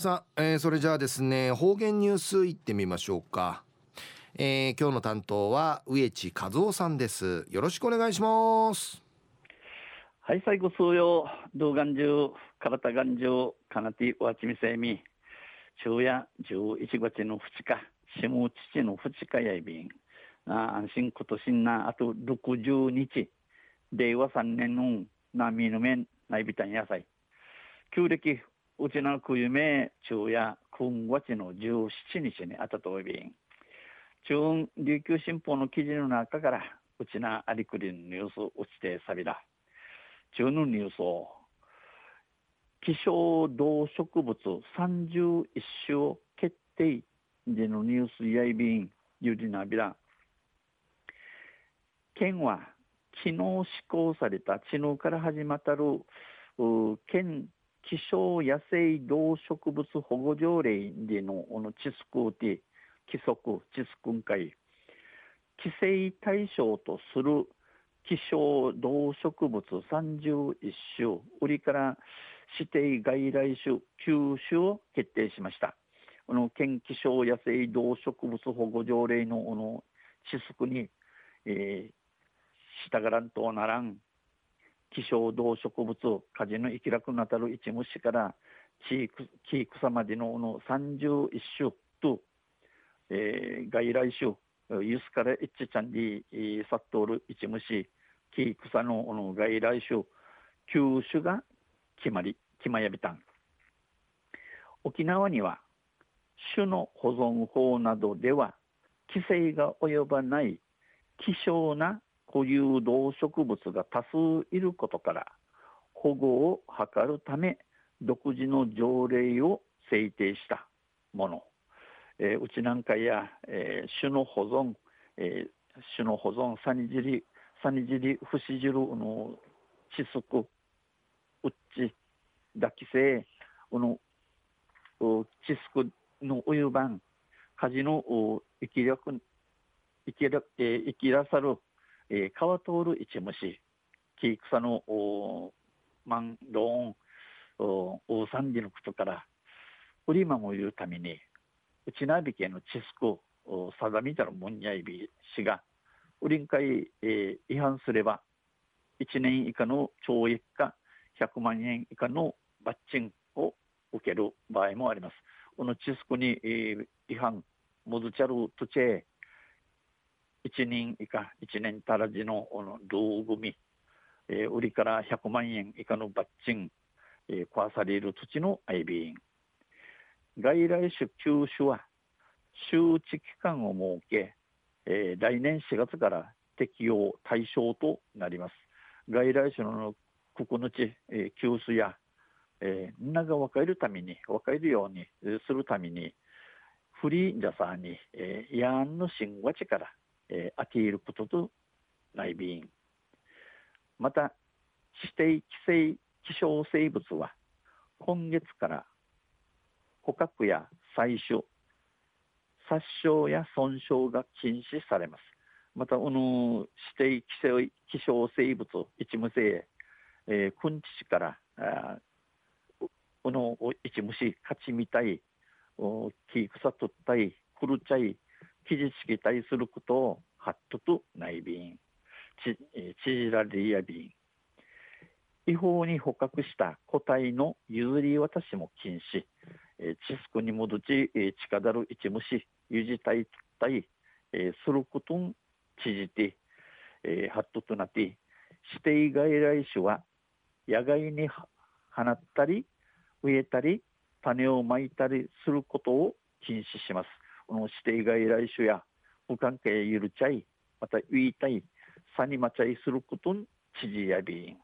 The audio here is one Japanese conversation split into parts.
さあ、えー、それじゃあですね方言ニュースいってみましょうか、えー、今日の担当は植地和夫さんです。よろしくお願いします。はい最後数曜動画中体眼中かなてわちみせみ。昼夜11月の2日下父の2日やいびん。あ安心今年なあと60日。令和3年の波の面内ビタン野菜。旧暦うちのくゆめ昼夜今月の17日にあたとおびん。中琉球新報の記事の中からうちなありくりのニュースうちてさびら中のニュースを希少動植物31種決定でのニュースやいびんゆりなびら。県は昨日施行された知能から始まったる県希少野生動植物保護条例でのこの地区で規則地区会規制対象とする希少動植物31種売りから指定外来種9種を決定しました。この県希少野生動植物保護条例のこの地区に、えー、従らんとならん。希少動植物火事の生き楽なたる一虫から木草までのの31種と、えー、外来種ユスから一ちゃんにさっとおる一虫木草のの外来種9種が決まり決まやびたん。沖縄には種の保存法などでは規制が及ばない希少な固有動植物が多数いることから保護を図るため独自の条例を制定したもの、えー、うちなんかや、えー、種の保存、えー、種の保存サニジリサニジリフシジルの窒息うっち抱き性の窒息のお湯番火事の生きら生きら、えー、生きらさるえー、川通る一虫、木草のマンローン、大三里のことから、売り守るために、うちなびけのチスク、定みたるもんやいびしが、売りんかい、えー、違反すれば、1年以下の懲役か100万円以下の罰金を受ける場合もあります。このチスクに、えー、違反、モズチャルトチェ1人以下、1年足らずの道組、えー、売りから100万円以下の罰金、えー、壊される土地の相備員。外来種休種は周知期間を設け、えー、来年4月から適用対象となります。外来種のここの地、えー、急須や、えー、みんなが分かるために、分かるようにするために、フリージャサーに、えー、ヤーンの新和地からえー、飽きることと内便。また指定規制希少生物は今月から捕獲や採取殺傷や損傷が禁止されます。またこの指定規制希少生物一無性、えー、くんちしからあこの一虫勝ちみたい木草取ったいくるちゃい記事式対することをハットと内便チジラリア便違法に捕獲した個体の譲り渡しも禁止、えチスクに戻ち、近だる一虫ゆじたいたい、することんちじて、えハットとなって指定外来種は野外に放ったり植えたり種をまいたりすることを禁止します。の指定外来種や無関係ゆるちゃい、また言いたい、さにまちゃいすることん知事やびん。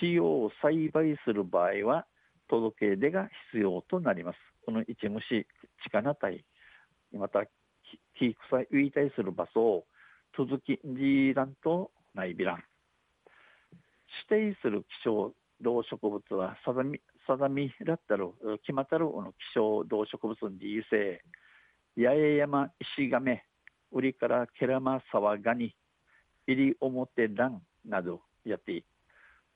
使用を栽培する場合は、届け出が必要となります。この一虫、力体、また、木草言いたいする場所を、続きじらんとないびらん。指定する希少動植物は定み定みらったる決まったるの希少動植物に優勢八重山石亀売りからケラマサワガニ入り表蘭などやって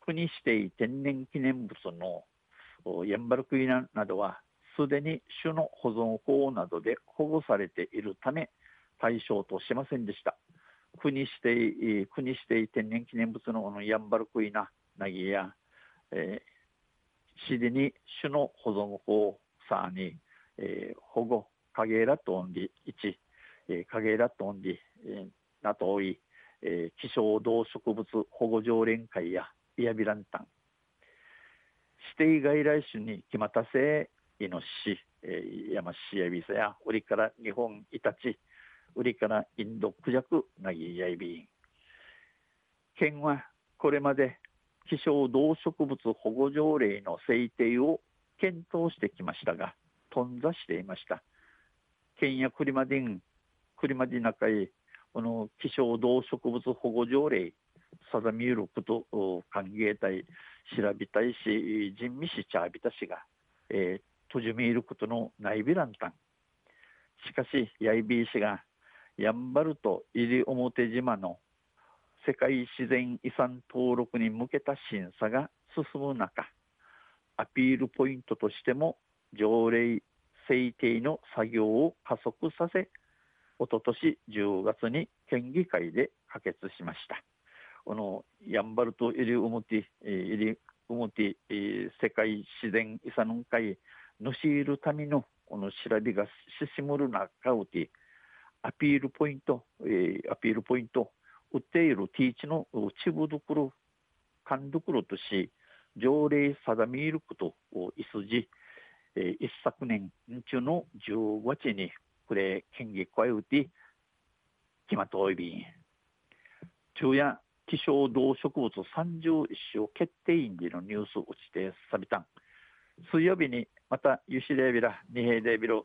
国指定天然記念物のヤンバルクイナなどはすでに種の保存法などで保護されているため対象としませんでした。国指定国指定天然記念物のヤンバルクイナナギや、えー、すでに種の保存法さに、えー、保護影ラトンリ1、えー、影ラトンリ、えー、ナトイ、えー、希少動植物保護条連会やイヤビランタン指定外来種に決まったせイノシシ、えー、ヤマシヤビサやウリから日本イタチウリからインドクジャクナギヤイビン県はこれまで希少動植物保護条例の制定を検討してきましたが頓挫していました県やクリマディンクリマディナカイこの希少動植物保護条例定めること歓迎隊調べたいし人味しちゃびたしが、えー、とじみいることのないびらんたん。しかし、やいびいしが、やんばると入表島の世界自然遺産登録に向けた審査が進む中、アピールポイントとしても条例制定の作業を加速させ、おととし10月に県議会で可決しました。このやんばると入表、入表、世界自然遺産会のしいるためのこの調べがししむる中うてアピールポイント、えー、アピールポイント売っているティーチのちぶどころ勘どころとし条例定めることをいすじ、えー、一昨年中の15日にこれ県議会うて決まっておいび。ん昼夜希少動植物31種決定員でのニュースをしてさびた。ん水曜日にまたユシデービラ二平デービロ